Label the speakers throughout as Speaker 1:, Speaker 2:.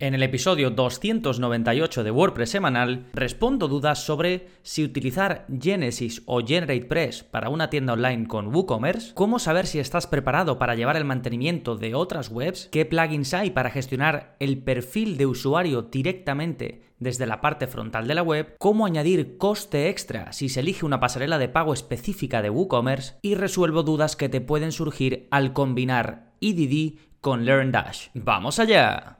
Speaker 1: En el episodio 298 de WordPress semanal respondo dudas sobre si utilizar Genesis o GeneratePress para una tienda online con WooCommerce, cómo saber si estás preparado para llevar el mantenimiento de otras webs, qué plugins hay para gestionar el perfil de usuario directamente desde la parte frontal de la web, cómo añadir coste extra si se elige una pasarela de pago específica de WooCommerce y resuelvo dudas que te pueden surgir al combinar EDD con LearnDash. ¡Vamos allá!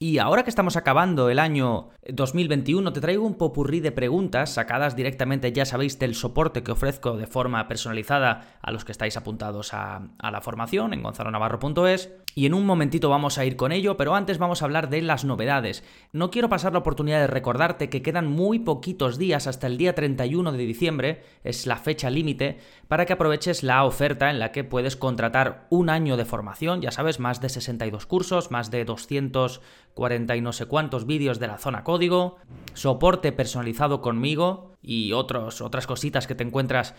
Speaker 1: Y ahora que estamos acabando el año 2021, te traigo un popurrí de preguntas sacadas directamente, ya sabéis, del soporte que ofrezco de forma personalizada a los que estáis apuntados a, la formación en gonzalonavarro.es. Y en un momentito vamos a ir con ello, pero antes vamos a hablar de las novedades. No quiero pasar la oportunidad de recordarte que quedan muy poquitos días hasta el día 31 de diciembre, es la fecha límite, para que aproveches la oferta en la que puedes contratar un año de formación, ya sabes, más de 62 cursos, más de 200 40 y no sé cuántos vídeos de la zona código, soporte personalizado conmigo y otros, otras cositas que te encuentras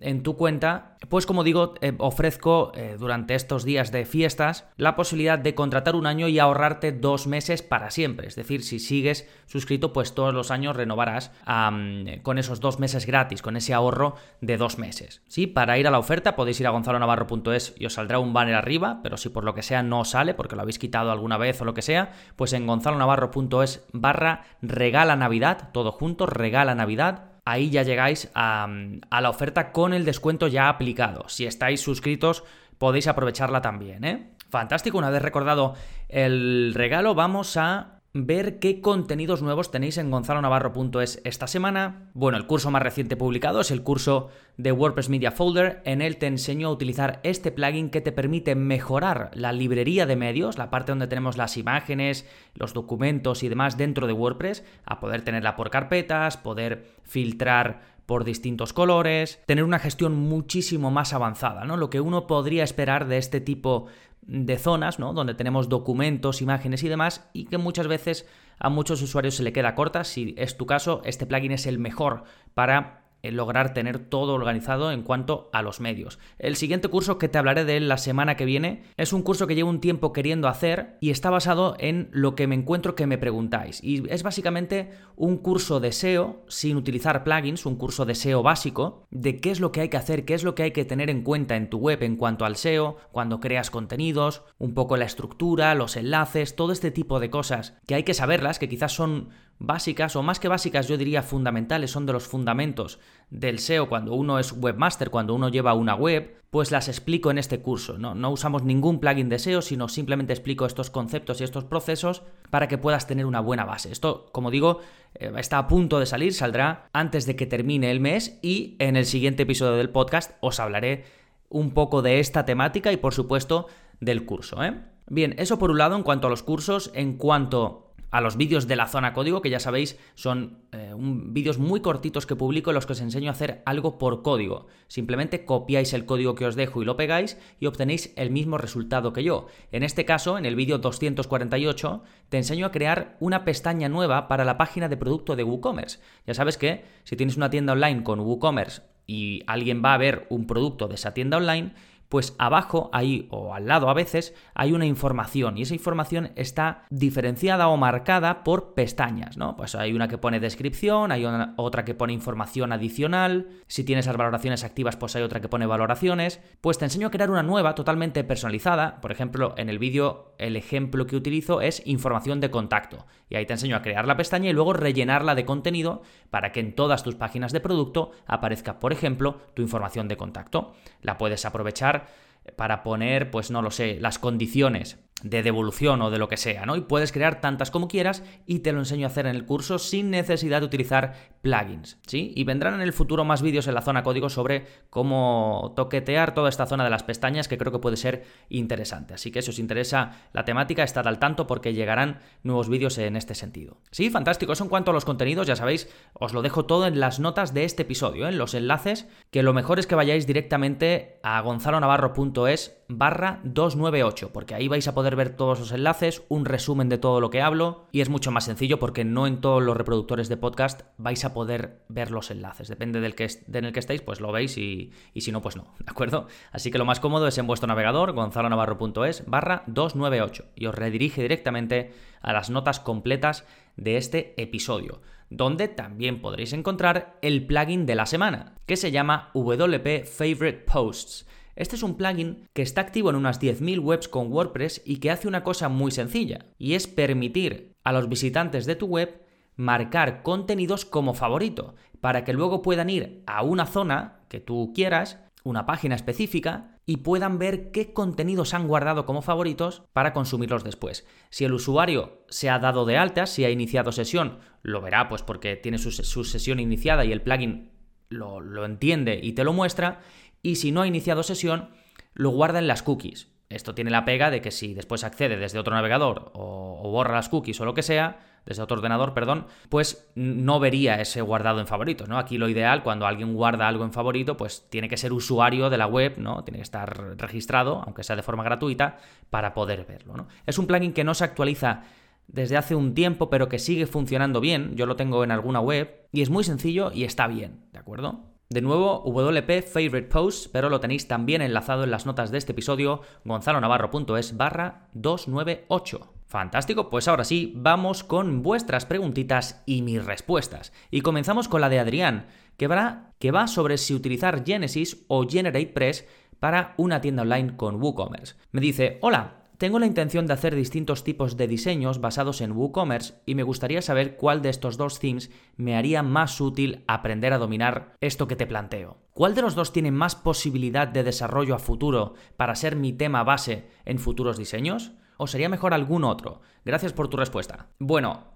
Speaker 1: en tu cuenta, pues como digo, eh, ofrezco eh, durante estos días de fiestas la posibilidad de contratar un año y ahorrarte dos meses para siempre. Es decir, si sigues suscrito, pues todos los años renovarás con esos dos meses gratis, con ese ahorro de dos meses. Sí, para ir a la oferta podéis ir a gonzalonavarro.es y os saldrá un banner arriba, pero si por lo que sea no sale, porque lo habéis quitado alguna vez o lo que sea, pues en gonzalonavarro.es barra regala Navidad, todo junto, regala Navidad, ahí ya llegáis a, la oferta con el descuento ya aplicado. Si estáis suscritos, podéis aprovecharla también, ¿eh? Fantástico, una vez recordado el regalo, vamos a ver qué contenidos nuevos tenéis en gonzalonavarro.es esta semana. Bueno, el curso más reciente publicado es el curso de WordPress Media Folder. En él te enseño a utilizar este plugin que te permite mejorar la librería de medios, la parte donde tenemos las imágenes, los documentos y demás dentro de WordPress, a poder tenerla por carpetas, poder filtrar por distintos colores, tener una gestión muchísimo más avanzada, ¿no? Lo que uno podría esperar de este tipo de zonas, ¿no? Donde tenemos documentos, imágenes y demás, y que muchas veces a muchos usuarios se le queda corta. Si es tu caso, este plugin es el mejor para lograr tener todo organizado en cuanto a los medios. El siguiente curso que te hablaré de la semana que viene es un curso que llevo un tiempo queriendo hacer y está basado en lo que me encuentro que me preguntáis. Y es básicamente un curso de SEO sin utilizar plugins, un curso de SEO básico, de qué es lo que hay que hacer, qué es lo que hay que tener en cuenta en tu web en cuanto al SEO, cuando creas contenidos, un poco la estructura, los enlaces, todo este tipo de cosas que hay que saberlas, que quizás son básicas, o más que básicas, yo diría fundamentales, son de los fundamentos del SEO cuando uno es webmaster, cuando uno lleva una web, pues las explico en este curso. No, no usamos ningún plugin de SEO, sino simplemente explico estos conceptos y estos procesos para que puedas tener una buena base. Esto, como digo, eh, está a punto de salir, saldrá antes de que termine el mes y en el siguiente episodio del podcast os hablaré un poco de esta temática y por supuesto del curso. ¿eh? Bien, eso por un lado en cuanto a los cursos, en cuanto a los vídeos de la zona código, que ya sabéis son eh, vídeos muy cortitos que publico en los que os enseño a hacer algo por código. Simplemente copiáis el código que os dejo y lo pegáis y obtenéis el mismo resultado que yo. En este caso, en el vídeo 248, te enseño a crear una pestaña nueva para la página de producto de WooCommerce. Ya sabes que si tienes una tienda online con WooCommerce y alguien va a ver un producto de esa tienda online, pues abajo, ahí o al lado a veces, hay una información y esa información está diferenciada o marcada por pestañas, ¿no? Pues hay una que pone descripción, hay otra que pone información adicional, si tienes las valoraciones activas, pues hay otra que pone valoraciones, pues te enseño a crear una nueva totalmente personalizada, por ejemplo, en el vídeo el ejemplo que utilizo es información de contacto y ahí te enseño a crear la pestaña y luego rellenarla de contenido para que en todas tus páginas de producto aparezca, por ejemplo, tu información de contacto. La puedes aprovechar para poner, pues no lo sé, las condiciones de devolución o de lo que sea, ¿no? Y puedes crear tantas como quieras y te lo enseño a hacer en el curso sin necesidad de utilizar plugins, ¿sí? Y vendrán en el futuro más vídeos en la zona código sobre cómo toquetear toda esta zona de las pestañas que creo que puede ser interesante. Así que si os interesa la temática, estad al tanto porque llegarán nuevos vídeos en este sentido. Sí, fantástico. Eso en cuanto a los contenidos, ya sabéis, os lo dejo todo en las notas de este episodio, en los enlaces, que lo mejor es que vayáis directamente a gonzalonavarro.es barra 298, porque ahí vais a poder ver todos los enlaces, un resumen de todo lo que hablo, y es mucho más sencillo porque no en todos los reproductores de podcast vais a poder ver los enlaces. Depende del que en el que estéis, pues lo veis y, si no, pues no, ¿de acuerdo? Así que lo más cómodo es en vuestro navegador, gonzalonavarro.es barra 298, y os redirige directamente a las notas completas de este episodio, donde también podréis encontrar el plugin de la semana, que se llama WP Favorite Posts este es un plugin que está activo en unas 10.000 webs con WordPress y que hace una cosa muy sencilla, y es permitir a los visitantes de tu web marcar contenidos como favorito, para que luego puedan ir a una zona que tú quieras, una página específica, y puedan ver qué contenidos han guardado como favoritos para consumirlos después. Si el usuario se ha dado de alta, si ha iniciado sesión, lo verá pues porque tiene su, sesión iniciada y el plugin lo, lo entiende y te lo muestra y si no ha iniciado sesión, lo guarda en las cookies. Esto tiene la pega de que si después accede desde otro navegador o, borra las cookies o lo que sea, desde otro ordenador, perdón, pues no vería ese guardado en favoritos, ¿no? Aquí lo ideal, cuando alguien guarda algo en favorito, pues tiene que ser usuario de la web, ¿no? Tiene que estar registrado, aunque sea de forma gratuita, para poder verlo, ¿no? Es un plugin que no se actualiza desde hace un tiempo, pero que sigue funcionando bien. Yo lo tengo en alguna web y es muy sencillo y está bien, ¿de acuerdo? De nuevo, WP Favorite Posts, pero lo tenéis también enlazado en las notas de este episodio, gonzalonavarro.es barra 298. Fantástico, pues ahora sí, vamos con vuestras preguntitas y mis respuestas. Y comenzamos con la de Adrián, que va, que va sobre si utilizar Genesis o GeneratePress para una tienda online con WooCommerce. Me dice, hola, tengo la intención de hacer distintos tipos de diseños basados en WooCommerce y me gustaría saber cuál de estos dos themes me haría más útil aprender a dominar esto que te planteo. ¿Cuál de los dos tiene más posibilidad de desarrollo a futuro para ser mi tema base en futuros diseños? ¿O sería mejor algún otro? Gracias por tu respuesta. Bueno,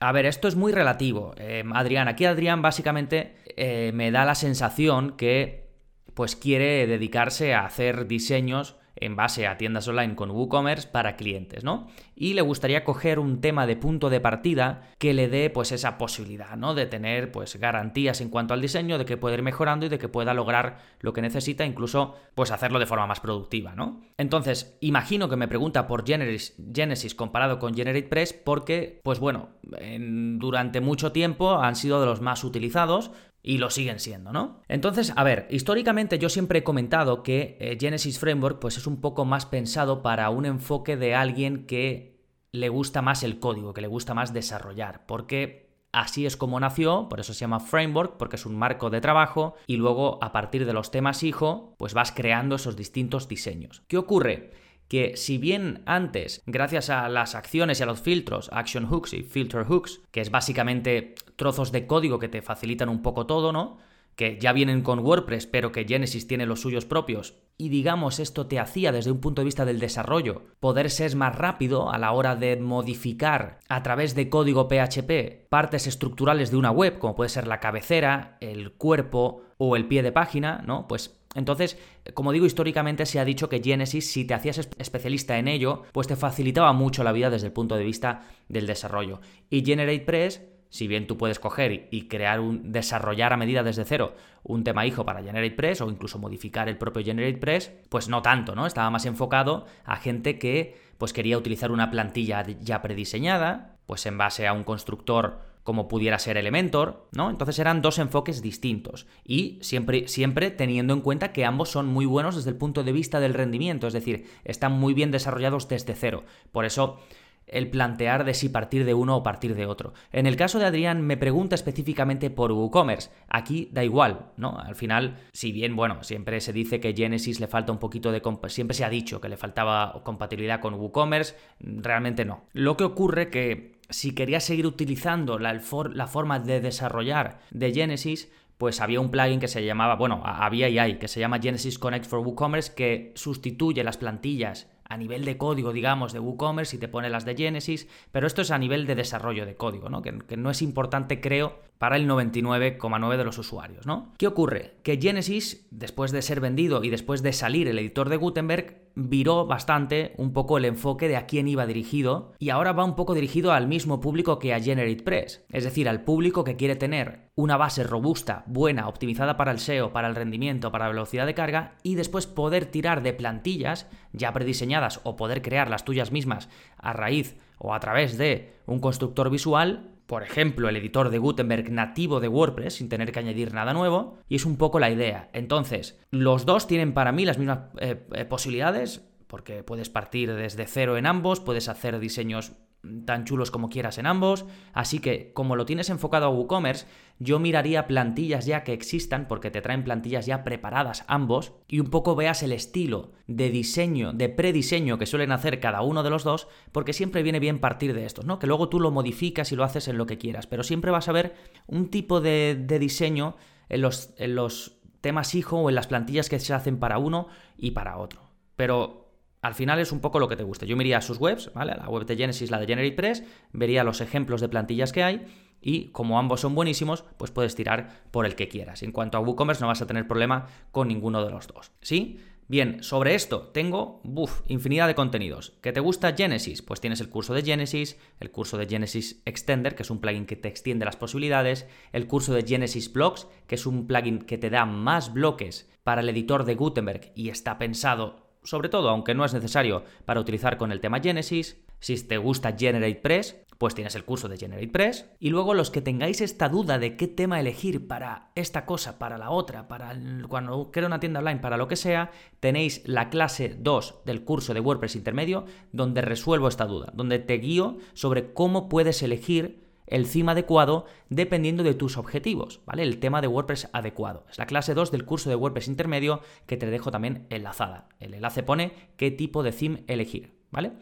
Speaker 1: a ver, esto es muy relativo. Eh, Adrián, aquí Adrián básicamente eh, me da la sensación que pues quiere dedicarse a hacer diseños en base a tiendas online con WooCommerce para clientes, ¿no? Y le gustaría coger un tema de punto de partida que le dé pues esa posibilidad, ¿no? De tener pues garantías en cuanto al diseño, de que pueda ir mejorando y de que pueda lograr lo que necesita, incluso pues hacerlo de forma más productiva, ¿no? Entonces, imagino que me pregunta por Genesis, Genesis comparado con GeneratePress porque, pues bueno, durante mucho tiempo han sido de los más utilizados, y lo siguen siendo, ¿no? Entonces, a ver, históricamente yo siempre he comentado que eh, Genesis Framework pues es un poco más pensado para un enfoque de alguien que le gusta más el código, que le gusta más desarrollar, porque así es como nació, por eso se llama framework, porque es un marco de trabajo y luego a partir de los temas hijo, pues vas creando esos distintos diseños. ¿Qué ocurre? que si bien antes, gracias a las acciones y a los filtros, action hooks y filter hooks, que es básicamente trozos de código que te facilitan un poco todo, ¿no? Que ya vienen con WordPress, pero que Genesis tiene los suyos propios. Y digamos, esto te hacía desde un punto de vista del desarrollo poder ser más rápido a la hora de modificar a través de código PHP partes estructurales de una web, como puede ser la cabecera, el cuerpo o el pie de página, ¿no? Pues entonces, como digo, históricamente se ha dicho que Genesis, si te hacías especialista en ello, pues te facilitaba mucho la vida desde el punto de vista del desarrollo. Y GeneratePress, si bien tú puedes coger y crear un, desarrollar a medida desde cero un tema hijo para GeneratePress o incluso modificar el propio GeneratePress, pues no tanto, ¿no? Estaba más enfocado a gente que pues quería utilizar una plantilla ya prediseñada, pues en base a un constructor como pudiera ser Elementor, ¿no? Entonces eran dos enfoques distintos y siempre, siempre teniendo en cuenta que ambos son muy buenos desde el punto de vista del rendimiento, es decir, están muy bien desarrollados desde cero. Por eso el plantear de si partir de uno o partir de otro. En el caso de Adrián me pregunta específicamente por WooCommerce. Aquí da igual, ¿no? Al final, si bien, bueno, siempre se dice que Genesis le falta un poquito de... Siempre se ha dicho que le faltaba compatibilidad con WooCommerce, realmente no. Lo que ocurre que si quería seguir utilizando la, la forma de desarrollar de Genesis, pues había un plugin que se llamaba, bueno, había y hay, que se llama Genesis Connect for WooCommerce, que sustituye las plantillas a nivel de código, digamos, de WooCommerce y te pone las de Genesis, pero esto es a nivel de desarrollo de código, ¿no? Que, que no es importante, creo, para el 99,9 de los usuarios, ¿no? ¿Qué ocurre? Que Genesis, después de ser vendido y después de salir el editor de Gutenberg, viró bastante un poco el enfoque de a quién iba dirigido y ahora va un poco dirigido al mismo público que a GeneratePress, es decir, al público que quiere tener una base robusta, buena, optimizada para el SEO, para el rendimiento, para la velocidad de carga y después poder tirar de plantillas ya prediseñadas o poder crear las tuyas mismas a raíz o a través de un constructor visual por ejemplo, el editor de Gutenberg nativo de WordPress sin tener que añadir nada nuevo, y es un poco la idea. Entonces, los dos tienen para mí las mismas eh, eh, posibilidades, porque puedes partir desde cero en ambos, puedes hacer diseños tan chulos como quieras en ambos. Así que, como lo tienes enfocado a WooCommerce, yo miraría plantillas ya que existan, porque te traen plantillas ya preparadas ambos, y un poco veas el estilo de diseño, de prediseño que suelen hacer cada uno de los dos, porque siempre viene bien partir de estos, ¿no? Que luego tú lo modificas y lo haces en lo que quieras, pero siempre vas a ver un tipo de, diseño en los, en los temas hijo o en las plantillas que se hacen para uno y para otro. Pero al final es un poco lo que te guste. Yo miraría sus webs, ¿vale? La web de Genesis, la de GeneratePress, vería los ejemplos de plantillas que hay y como ambos son buenísimos, pues puedes tirar por el que quieras. En cuanto a WooCommerce no vas a tener problema con ninguno de los dos, ¿sí? Bien, sobre esto tengo, infinidad de contenidos. ¿Que te gusta Genesis? Pues tienes el curso de Genesis, el curso de Genesis Extender, que es un plugin que te extiende las posibilidades, el curso de Genesis Blocks, que es un plugin que te da más bloques para el editor de Gutenberg y está pensado sobre todo, aunque no es necesario para utilizar con el tema Genesis. Si te gusta GeneratePress, pues tienes el curso de GeneratePress. Y luego los que tengáis esta duda de qué tema elegir para esta cosa, para la otra, para cuando quiero una tienda online, para lo que sea, tenéis la clase 2 del curso de WordPress intermedio donde resuelvo esta duda, donde te guío sobre cómo puedes elegir el theme adecuado dependiendo de tus objetivos, ¿vale? El tema de WordPress adecuado. Es la clase 2 del curso de WordPress intermedio que te dejo también enlazada. El enlace pone qué tipo de theme elegir, ¿vale?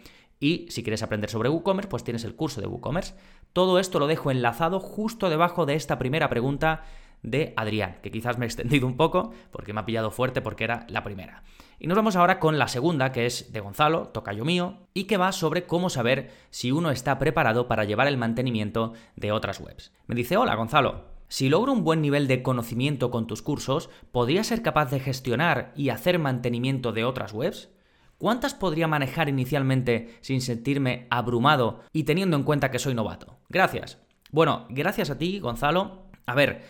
Speaker 1: Y si quieres aprender sobre WooCommerce, pues tienes el curso de WooCommerce. Todo esto lo dejo enlazado justo debajo de esta primera pregunta de Adrián, que quizás me he extendido un poco porque me ha pillado fuerte porque era la primera. Y nos vamos ahora con la segunda, que es de Gonzalo, tocayo mío, y que va sobre cómo saber si uno está preparado para llevar el mantenimiento de otras webs. Me dice, hola Gonzalo, si logro un buen nivel de conocimiento con tus cursos, ¿podría ser capaz de gestionar y hacer mantenimiento de otras webs? ¿Cuántas podría manejar inicialmente sin sentirme abrumado y teniendo en cuenta que soy novato? Gracias. Bueno, gracias a ti, Gonzalo. A ver,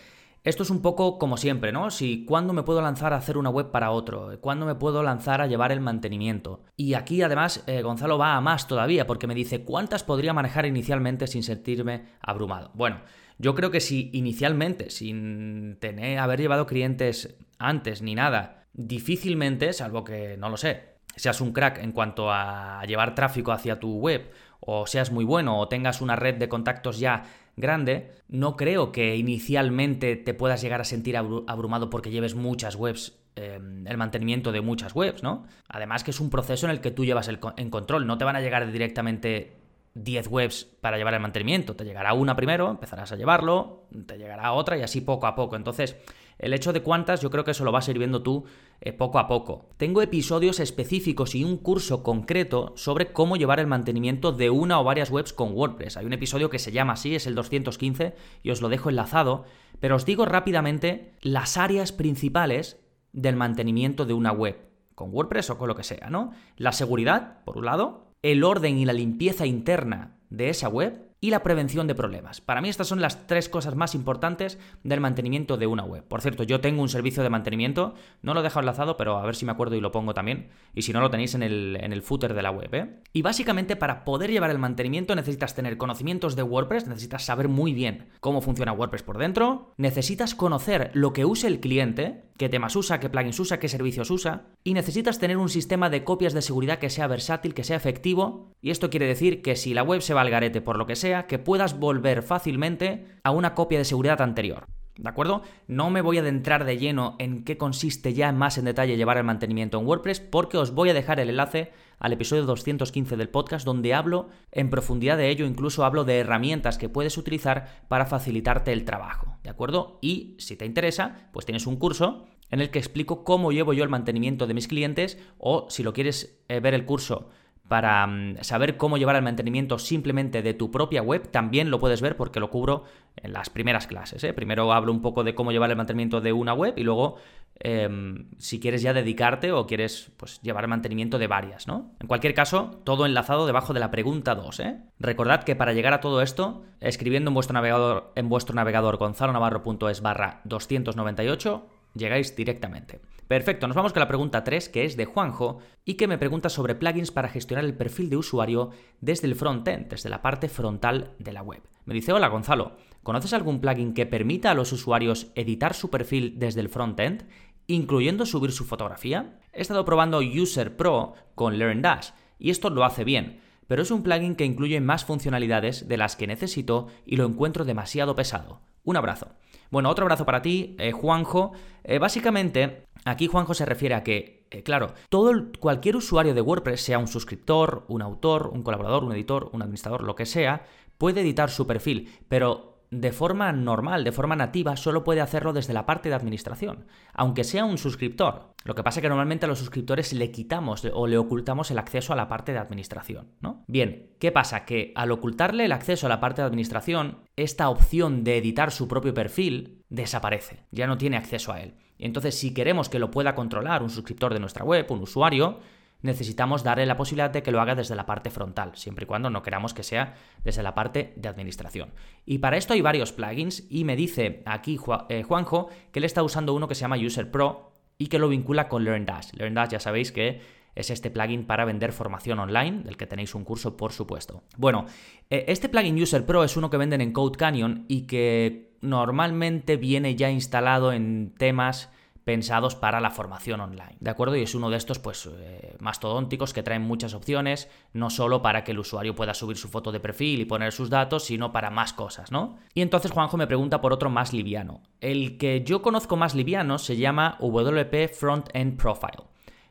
Speaker 1: esto es un poco como siempre, ¿no? Si cuándo me puedo lanzar a hacer una web para otro, cuándo me puedo lanzar a llevar el mantenimiento. Y aquí además eh, Gonzalo va a más todavía porque me dice cuántas podría manejar inicialmente sin sentirme abrumado. Bueno, yo creo que si inicialmente, sin tener haber llevado clientes antes ni nada, difícilmente, salvo que no lo sé, seas un crack en cuanto a llevar tráfico hacia tu web o seas muy bueno o tengas una red de contactos ya grande, no creo que inicialmente te puedas llegar a sentir abrumado porque lleves muchas webs, em, el mantenimiento de muchas webs, ¿no? Además que es un proceso en el que tú llevas el control, no te van a llegar directamente 10 webs para llevar el mantenimiento, te llegará una primero, empezarás a llevarlo, te llegará otra y así poco a poco. Entonces, el hecho de cuántas, yo creo que eso lo vas a ir viendo tú eh, poco a poco. Tengo episodios específicos y un curso concreto sobre cómo llevar el mantenimiento de una o varias webs con WordPress. Hay un episodio que se llama así, es el 215, y os lo dejo enlazado, pero os digo rápidamente las áreas principales del mantenimiento de una web, con WordPress o con lo que sea, ¿no? La seguridad, por un lado, el orden y la limpieza interna de esa web, y la prevención de problemas. Para mí estas son las tres cosas más importantes del mantenimiento de una web. Por cierto, yo tengo un servicio de mantenimiento, no lo he dejado enlazado, pero a ver si me acuerdo y lo pongo también. Y si no, lo tenéis en el, en el footer de la web. ¿eh? Y básicamente para poder llevar el mantenimiento necesitas tener conocimientos de WordPress, necesitas saber muy bien cómo funciona WordPress por dentro, necesitas conocer lo que use el cliente, qué temas usa, qué plugins usa, qué servicios usa, y necesitas tener un sistema de copias de seguridad que sea versátil, que sea efectivo, y esto quiere decir que si la web se va al garete por lo que sea, que puedas volver fácilmente a una copia de seguridad anterior. ¿De acuerdo? No me voy a adentrar de lleno en qué consiste ya más en detalle llevar el mantenimiento en WordPress porque os voy a dejar el enlace al episodio 215 del podcast donde hablo en profundidad de ello, incluso hablo de herramientas que puedes utilizar para facilitarte el trabajo, ¿de acuerdo? Y si te interesa, pues tienes un curso en el que explico cómo llevo yo el mantenimiento de mis clientes o si lo quieres eh, ver el curso para mm, saber cómo llevar el mantenimiento simplemente de tu propia web, también lo puedes ver porque lo cubro en las primeras clases. ¿eh? Primero hablo un poco de cómo llevar el mantenimiento de una web y luego em, si quieres ya dedicarte o quieres pues, llevar el mantenimiento de varias, ¿no? En cualquier caso, todo enlazado debajo de la pregunta 2. ¿eh? Recordad que para llegar a todo esto, escribiendo en vuestro navegador, en vuestro navegador gonzalonavarro.es barra 298, llegáis directamente. Perfecto, nos vamos con la pregunta 3, que es de Juanjo, y que me pregunta sobre plugins para gestionar el perfil de usuario desde el frontend, desde la parte frontal de la web. Me dice, hola Gonzalo, ¿conoces algún plugin que permita a los usuarios editar su perfil desde el frontend, incluyendo subir su fotografía? He estado probando User Pro con LearnDash, y esto lo hace bien, pero es un plugin que incluye más funcionalidades de las que necesito y lo encuentro demasiado pesado. Un abrazo. Bueno, otro abrazo para ti, eh, Juanjo. Eh, básicamente, aquí Juanjo se refiere a que, eh, claro, todo cualquier usuario de WordPress, sea un suscriptor, un autor, un colaborador, un editor, un administrador, lo que sea, puede editar su perfil, pero de forma normal, de forma nativa, solo puede hacerlo desde la parte de administración, aunque sea un suscriptor. Lo que pasa es que normalmente a los suscriptores le quitamos o le ocultamos el acceso a la parte de administración, ¿no? Bien, ¿qué pasa? Que al ocultarle el acceso a la parte de administración, esta opción de editar su propio perfil desaparece, ya no tiene acceso a él. Entonces, si queremos que lo pueda controlar un suscriptor de nuestra web, un usuario, necesitamos darle la posibilidad de que lo haga desde la parte frontal, siempre y cuando no queramos que sea desde la parte de administración. Y para esto hay varios plugins y me dice aquí eh, Juanjo que él está usando uno que se llama User Pro y que lo vincula con LearnDash. LearnDash ya sabéis que es este plugin para vender formación online, del que tenéis un curso por supuesto. Bueno, eh, este plugin User Pro es uno que venden en Code Canyon y que normalmente viene ya instalado en temas pensados para la formación online, ¿de acuerdo? Y es uno de estos, pues, eh, mastodónticos que traen muchas opciones, no solo para que el usuario pueda subir su foto de perfil y poner sus datos, sino para más cosas, ¿no? Y entonces Juanjo me pregunta por otro más liviano. El que yo conozco más liviano se llama WP Front End Profile.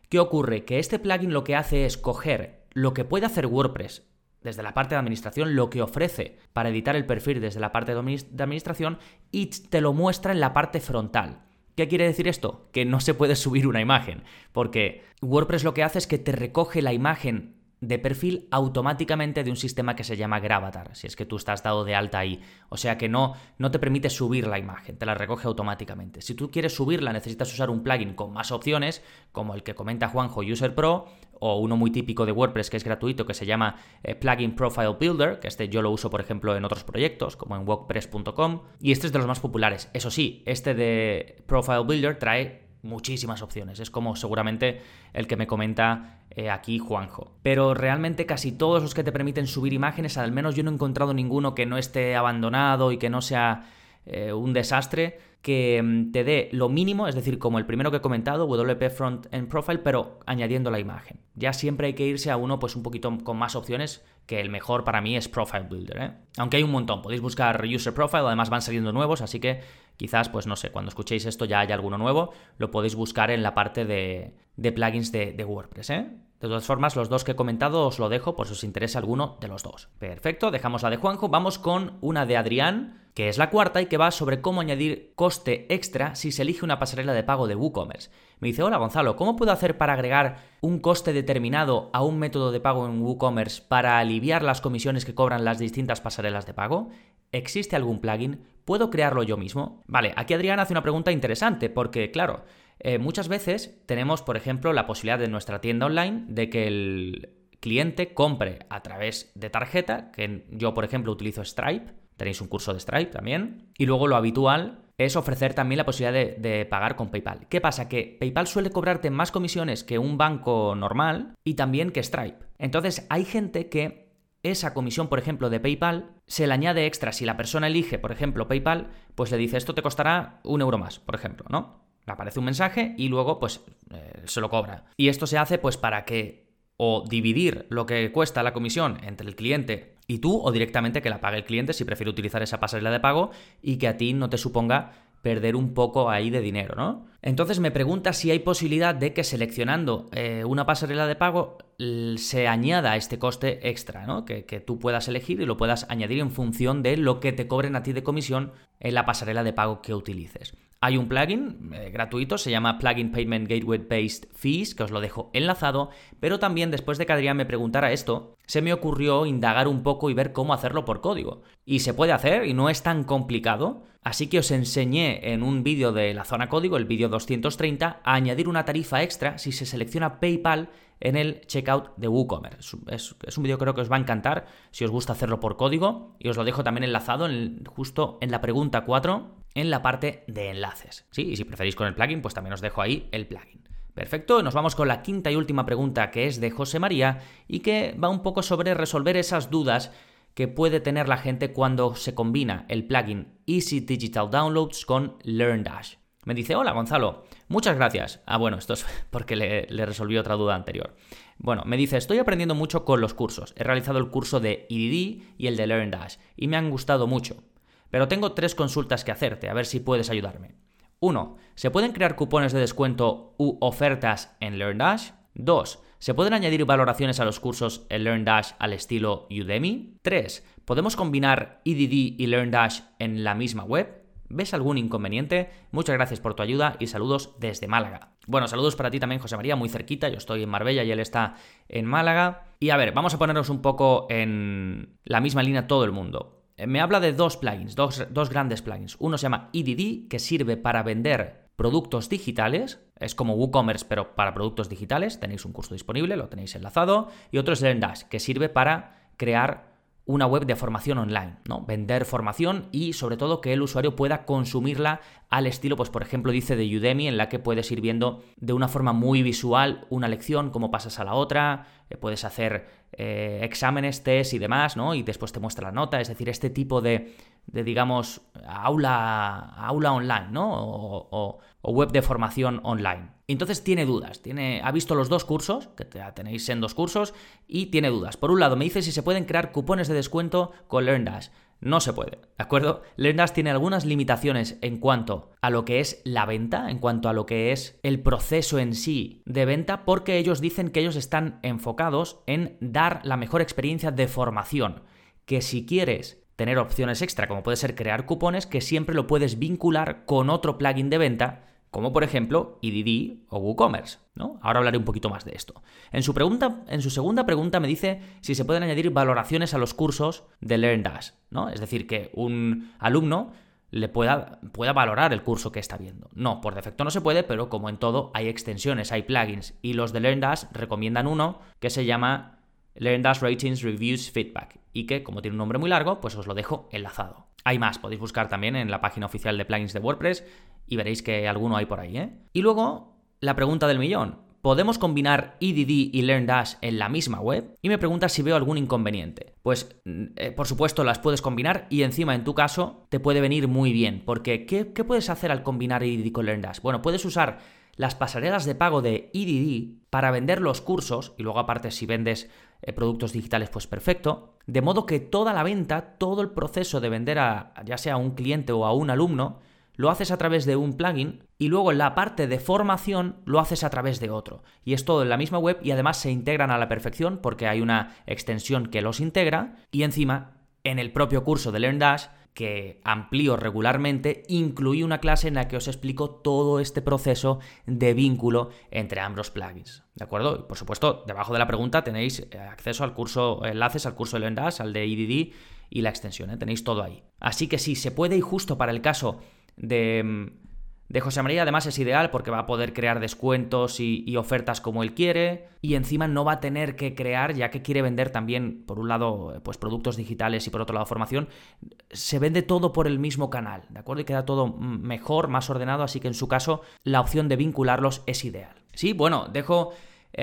Speaker 1: ¿Qué ocurre? Que este plugin lo que hace es coger lo que puede hacer WordPress desde la parte de administración, lo que ofrece para editar el perfil desde la parte de administración y te lo muestra en la parte frontal. ¿Qué quiere decir esto? Que no se puede subir una imagen, porque WordPress lo que hace es que te recoge la imagen de perfil automáticamente de un sistema que se llama Gravatar, si es que tú estás dado de alta ahí. O sea que no, no te permite subir la imagen, te la recoge automáticamente. Si tú quieres subirla, necesitas usar un plugin con más opciones, como el que comenta Juanjo User Pro, o uno muy típico de WordPress que es gratuito que se llama eh, Plugin Profile Builder, que este yo lo uso por ejemplo en otros proyectos como en WordPress.com y este es de los más populares. Eso sí, este de Profile Builder trae muchísimas opciones, es como seguramente el que me comenta eh, aquí Juanjo. Pero realmente casi todos los que te permiten subir imágenes, al menos yo no he encontrado ninguno que no esté abandonado y que no sea eh, un desastre que mm, te dé lo mínimo, es decir, como el primero que he comentado, WP Front End Profile, pero añadiendo la imagen. Ya siempre hay que irse a uno pues un poquito con más opciones, que el mejor para mí es Profile Builder. ¿eh? Aunque hay un montón, podéis buscar User Profile, además van saliendo nuevos, así que quizás, pues no sé, cuando escuchéis esto ya haya alguno nuevo, lo podéis buscar en la parte de, plugins de, de WordPress. ¿eh? De todas formas, los dos que he comentado os lo dejo por si os interesa alguno de los dos. Perfecto, dejamos la de Juanjo, vamos con una de Adrián, que es la cuarta y que va sobre cómo añadir coste extra si se elige una pasarela de pago de WooCommerce. Me dice, hola Gonzalo, ¿cómo puedo hacer para agregar un coste determinado a un método de pago en WooCommerce para aliviar las comisiones que cobran las distintas pasarelas de pago? ¿Existe algún plugin? ¿Puedo crearlo yo mismo? Vale, aquí Adrián hace una pregunta interesante porque, claro, eh, muchas veces tenemos, por ejemplo, la posibilidad de nuestra tienda online de que el cliente compre a través de tarjeta, que yo, por ejemplo, utilizo Stripe, tenéis un curso de Stripe también, y luego lo habitual es ofrecer también la posibilidad de, PAGAR con PayPal. ¿Qué pasa? Que PayPal suele cobrarte más comisiones que un banco normal y también que Stripe. Entonces hay gente que esa comisión, por ejemplo, de PayPal se le añade extra. Si la persona elige, por ejemplo, PayPal, pues le dice esto te costará un euro más, por ejemplo, ¿no? Le aparece un mensaje y luego pues eh, se lo cobra. Y esto se hace pues para que o dividir lo que cuesta la comisión entre el cliente y tú o directamente que la pague el cliente si prefiere utilizar esa pasarela de pago y que a ti no te suponga perder un poco ahí de dinero, ¿no? Entonces me pregunta si hay posibilidad de que seleccionando eh, una pasarela de pago se añada este coste extra, ¿no? Que, que, tú puedas elegir y lo puedas añadir en función de lo que te cobren a ti de comisión en la pasarela de pago que utilices. Hay un plugin eh, gratuito, se llama Plugin Payment Gateway Based Fees, que os lo dejo enlazado, pero también después de que Adrián me preguntara esto, se me ocurrió indagar un poco y ver cómo hacerlo por código. Y se puede hacer y no es tan complicado, así que os enseñé en un vídeo de la zona código, el vídeo 230, a añadir una tarifa extra si se selecciona PayPal en el checkout de WooCommerce. Es, un vídeo creo que os va a encantar si os gusta hacerlo por código y os lo dejo también enlazado justo en la pregunta 4 en la parte de enlaces. ¿sí? Y si preferís con el plugin, pues también os dejo ahí el plugin. Perfecto, nos vamos con la quinta y última pregunta que es de José María y que va un poco sobre resolver esas dudas que puede tener la gente cuando se combina el plugin Easy Digital Downloads con LearnDash. Me dice, hola Gonzalo, muchas gracias. Ah, bueno, esto es porque le, resolví otra duda anterior. Bueno, me dice, estoy aprendiendo mucho con los cursos. He realizado el curso de EDD y el de LearnDash y me han gustado mucho. Pero tengo tres consultas que hacerte, a ver si puedes ayudarme. 1. ¿Se pueden crear cupones de descuento u ofertas en LearnDash? 2. ¿Se pueden añadir valoraciones a los cursos en LearnDash al estilo Udemy? 3. ¿Podemos combinar EDD y LearnDash en la misma web? ¿Ves algún inconveniente? Muchas gracias por tu ayuda y saludos desde Málaga. Bueno, saludos para ti también, José María, muy cerquita. Yo estoy en Marbella y él está en Málaga. Y a ver, vamos a ponernos un poco en la misma línea todo el mundo. Eh, me habla de dos plugins, dos, grandes plugins. Uno se llama EDD, que sirve para vender productos digitales. Es como WooCommerce, pero para productos digitales. Tenéis un curso disponible, lo tenéis enlazado. Y otro es LearnDash, que sirve para crear una web de formación online, ¿no? Vender formación y sobre todo que el usuario pueda consumirla al estilo, pues por ejemplo dice de Udemy, en la que puedes ir viendo de una forma muy visual una lección, cómo pasas a la otra, eh, puedes hacer eh, exámenes, test y demás, ¿no? Y después te muestra la nota, es decir, este tipo de, de digamos, aula, aula online, ¿no? O, web de formación online. Entonces tiene dudas, tiene, ha visto los dos cursos, que tenéis en dos cursos, y tiene dudas. Por un lado, me dice si se pueden crear cupones de descuento con LearnDash. No se puede, ¿de acuerdo? LearnDash tiene algunas limitaciones en cuanto a lo que es la venta, en cuanto a lo que es el proceso en sí de venta, porque ellos dicen que ellos están enfocados en dar la mejor experiencia de formación. Que si quieres tener opciones extra, como puede ser crear cupones, que siempre lo puedes vincular con otro plugin de venta, como por ejemplo EDD o WooCommerce. ¿no? Ahora hablaré un poquito más de esto. En su, pregunta, en su segunda pregunta me dice si se pueden añadir valoraciones a los cursos de LearnDash, ¿no? Es decir, que un alumno le pueda, pueda valorar el curso que está viendo. No, por defecto no se puede, pero como en todo hay extensiones, hay plugins y los de LearnDash recomiendan uno que se llama LearnDash Ratings Reviews Feedback y que, como tiene un nombre muy largo, pues os lo dejo enlazado. Hay más, podéis buscar también en la página oficial de plugins de WordPress y veréis que alguno hay por ahí, ¿eh? Y luego, la pregunta del millón. ¿Podemos combinar EDD y LearnDash en la misma web? Y me pregunta si veo algún inconveniente. Pues, mm, eh, por supuesto, las puedes combinar y encima, en tu caso, te puede venir muy bien. Porque, ¿qué, qué puedes hacer al combinar EDD con LearnDash? Bueno, puedes usar las pasarelas de pago de EDD para vender los cursos, y luego aparte si vendes eh, productos digitales, pues perfecto, de modo que toda la venta, todo el proceso de vender a ya sea a un cliente o a un alumno, lo haces a través de un plugin y luego la parte de formación lo haces a través de otro. Y es todo en la misma web y además se integran a la perfección porque hay una extensión que los integra y encima en el propio curso de LearnDash que amplío regularmente, incluí una clase en la que os explico todo este proceso de vínculo entre ambos plugins. ¿De acuerdo? Y por supuesto, debajo de la pregunta tenéis eh, acceso al curso, enlaces al curso de LearnDash, al de EDD y la extensión, ¿eh? tenéis todo ahí. Así que sí, se puede y justo para el caso de mm, de José María además es ideal porque va a poder crear descuentos y, ofertas como él quiere y encima no va a tener que crear, ya que quiere vender también, por un lado, pues productos digitales y por otro lado formación, se vende todo por el mismo canal, ¿de acuerdo? Y queda todo mejor, más ordenado, así que en su caso la opción de vincularlos es ideal. Sí, bueno, dejo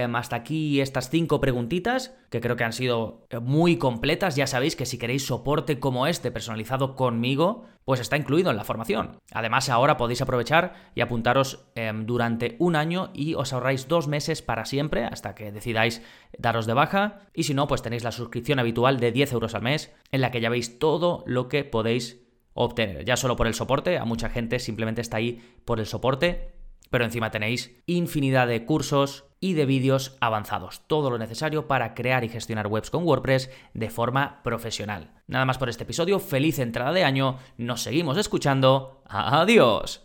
Speaker 1: hasta aquí estas cinco preguntitas, que creo que han sido eh, muy completas. Ya sabéis que si queréis soporte como este personalizado conmigo, pues está incluido en la formación. Además, ahora podéis aprovechar y apuntaros em, durante un año y os ahorráis dos meses para siempre, hasta que decidáis daros de baja. Y si no, pues tenéis la suscripción habitual de 10 euros al mes, en la que ya veis todo lo que podéis obtener. Ya solo por el soporte, a mucha gente simplemente está ahí por el soporte pero encima tenéis infinidad de cursos y de vídeos avanzados, todo lo necesario para crear y gestionar webs con WordPress de forma profesional. Nada más por este episodio, feliz entrada de año, nos seguimos escuchando, adiós.